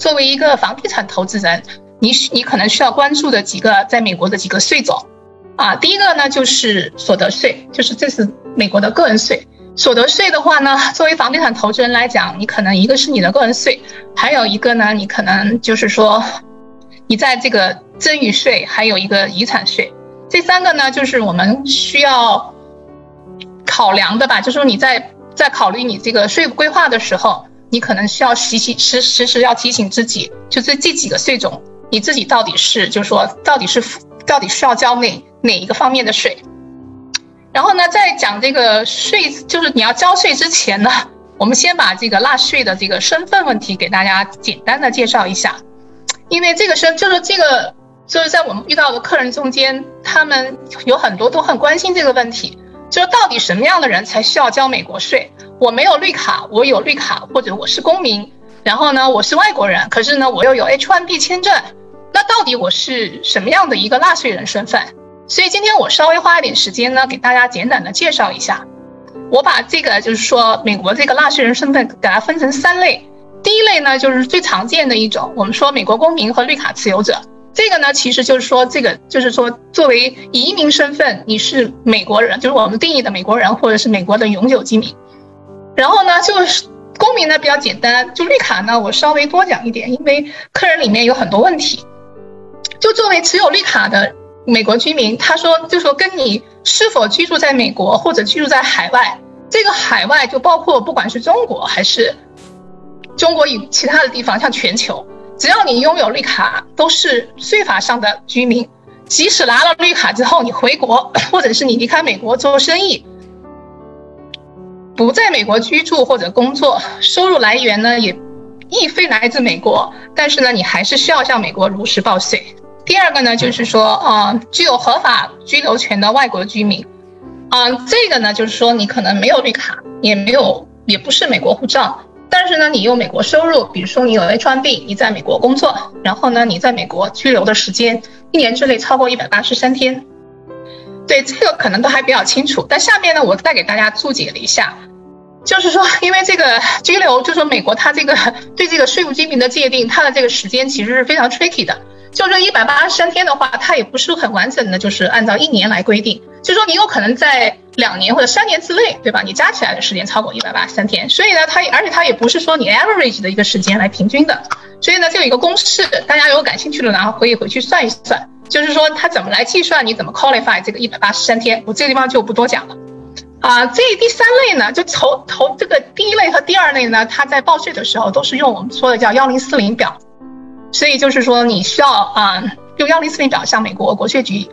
作为一个房地产投资人，你你可能需要关注的几个在美国的几个税种，啊，第一个呢就是所得税，就是这是美国的个人税。所得税的话呢，作为房地产投资人来讲，你可能一个是你的个人税，还有一个呢，你可能就是说，你在这个赠与税，还有一个遗产税，这三个呢，就是我们需要考量的吧。就是说你在在考虑你这个税务规划的时候，你可能需要时时时时时要提醒自己，就是这几个税种，你自己到底是就是说到底是到底需要交哪哪一个方面的税。然后呢，在讲这个税，就是你要交税之前呢，我们先把这个纳税的这个身份问题给大家简单的介绍一下，因为这个身就是这个就是在我们遇到的客人中间，他们有很多都很关心这个问题，就是到底什么样的人才需要交美国税？我没有绿卡，我有绿卡，或者我是公民，然后呢我是外国人，可是呢我又有 H1B 签证，那到底我是什么样的一个纳税人身份？所以今天我稍微花一点时间呢，给大家简短的介绍一下。我把这个就是说美国这个纳税人身份给它分成三类。第一类呢，就是最常见的一种，我们说美国公民和绿卡持有者。这个呢，其实就是说这个就是说作为移民身份，你是美国人，就是我们定义的美国人或者是美国的永久居民。然后呢，就是公民呢比较简单，就绿卡呢我稍微多讲一点，因为客人里面有很多问题。就作为持有绿卡的。美国居民，他说，就说跟你是否居住在美国或者居住在海外，这个海外就包括不管是中国还是中国以其他的地方，像全球，只要你拥有绿卡，都是税法上的居民。即使拿了绿卡之后，你回国或者是你离开美国做生意，不在美国居住或者工作，收入来源呢也亦非来自美国，但是呢，你还是需要向美国如实报税。第二个呢，就是说，啊，具有合法居留权的外国居民，啊，这个呢，就是说你可能没有绿卡，也没有，也不是美国护照，但是呢，你有美国收入，比如说你有 H1B，你在美国工作，然后呢，你在美国居留的时间一年之内超过一百八十三天，对这个可能都还比较清楚。但下面呢，我再给大家注解了一下，就是说，因为这个居留，就是说美国它这个对这个税务居民的界定，它的这个时间其实是非常 tricky 的。就这一百八十三天的话，它也不是很完整的，就是按照一年来规定。就说你有可能在两年或者三年之内，对吧？你加起来的时间超过一百八十三天，所以呢，它而且它也不是说你 average 的一个时间来平均的。所以呢，这有一个公式，大家如果感兴趣的，然后可以回去算一算，就是说它怎么来计算，你怎么 qualify 这个一百八十三天。我这个地方就不多讲了。啊，这第三类呢，就投投这个第一类和第二类呢，它在报税的时候都是用我们说的叫幺零四零表。所以就是说，你需要啊用幺零四零表向美国国税局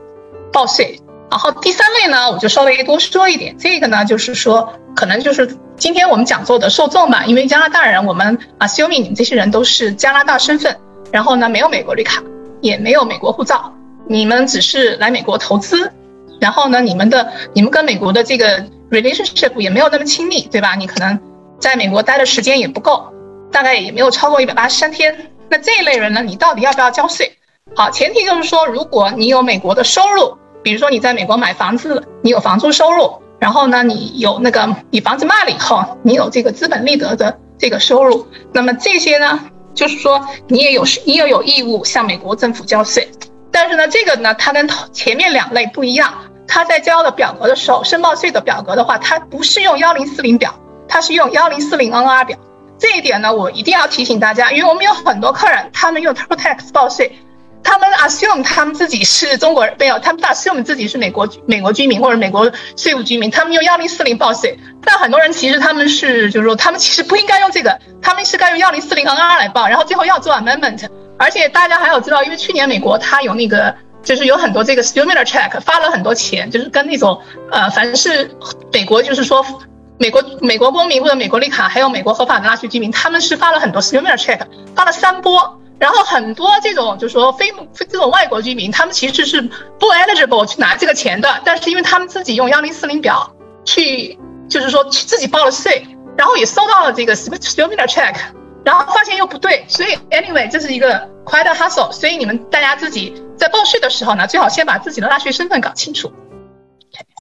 报税。然后第三类呢，我就稍微多说一点。这个呢，就是说，可能就是今天我们讲座的受众吧，因为加拿大人，我们啊 s u m i 你们这些人都是加拿大身份，然后呢没有美国绿卡，也没有美国护照，你们只是来美国投资，然后呢，你们的你们跟美国的这个 relationship 也没有那么亲密，对吧？你可能在美国待的时间也不够，大概也没有超过一百八十三天。那这一类人呢？你到底要不要交税？好，前提就是说，如果你有美国的收入，比如说你在美国买房子，你有房租收入，然后呢，你有那个你房子卖了以后，你有这个资本利得的这个收入，那么这些呢，就是说你也有你也有义务向美国政府交税。但是呢，这个呢，它跟前面两类不一样，他在交的表格的时候，申报税的表格的话，他不是用幺零四零表，他是用幺零四零 NR 表。这一点呢，我一定要提醒大家，因为我们有很多客人，他们用 TurboTax 报税，他们 assume 他们自己是中国人，没有，他们 assume 自己是美国美国居民或者美国税务居民，他们用幺零四零报税。但很多人其实他们是，就是说他们其实不应该用这个，他们是该用幺零四零 NR 来报，然后最后要做 amendment。而且大家还要知道，因为去年美国它有那个，就是有很多这个 stimulus check 发了很多钱，就是跟那种呃，凡是美国就是说。美国美国公民或者美国绿卡，还有美国合法的纳税居民，他们是发了很多 stimulus check，发了三波，然后很多这种就是说非这种外国居民，他们其实是不 eligible 去拿这个钱的，但是因为他们自己用幺零四零表去，就是说自己报了税，然后也收到了这个 stimulus check，然后发现又不对，所以 anyway 这是一个 quite hustle，所以你们大家自己在报税的时候呢，最好先把自己的纳税身份搞清楚。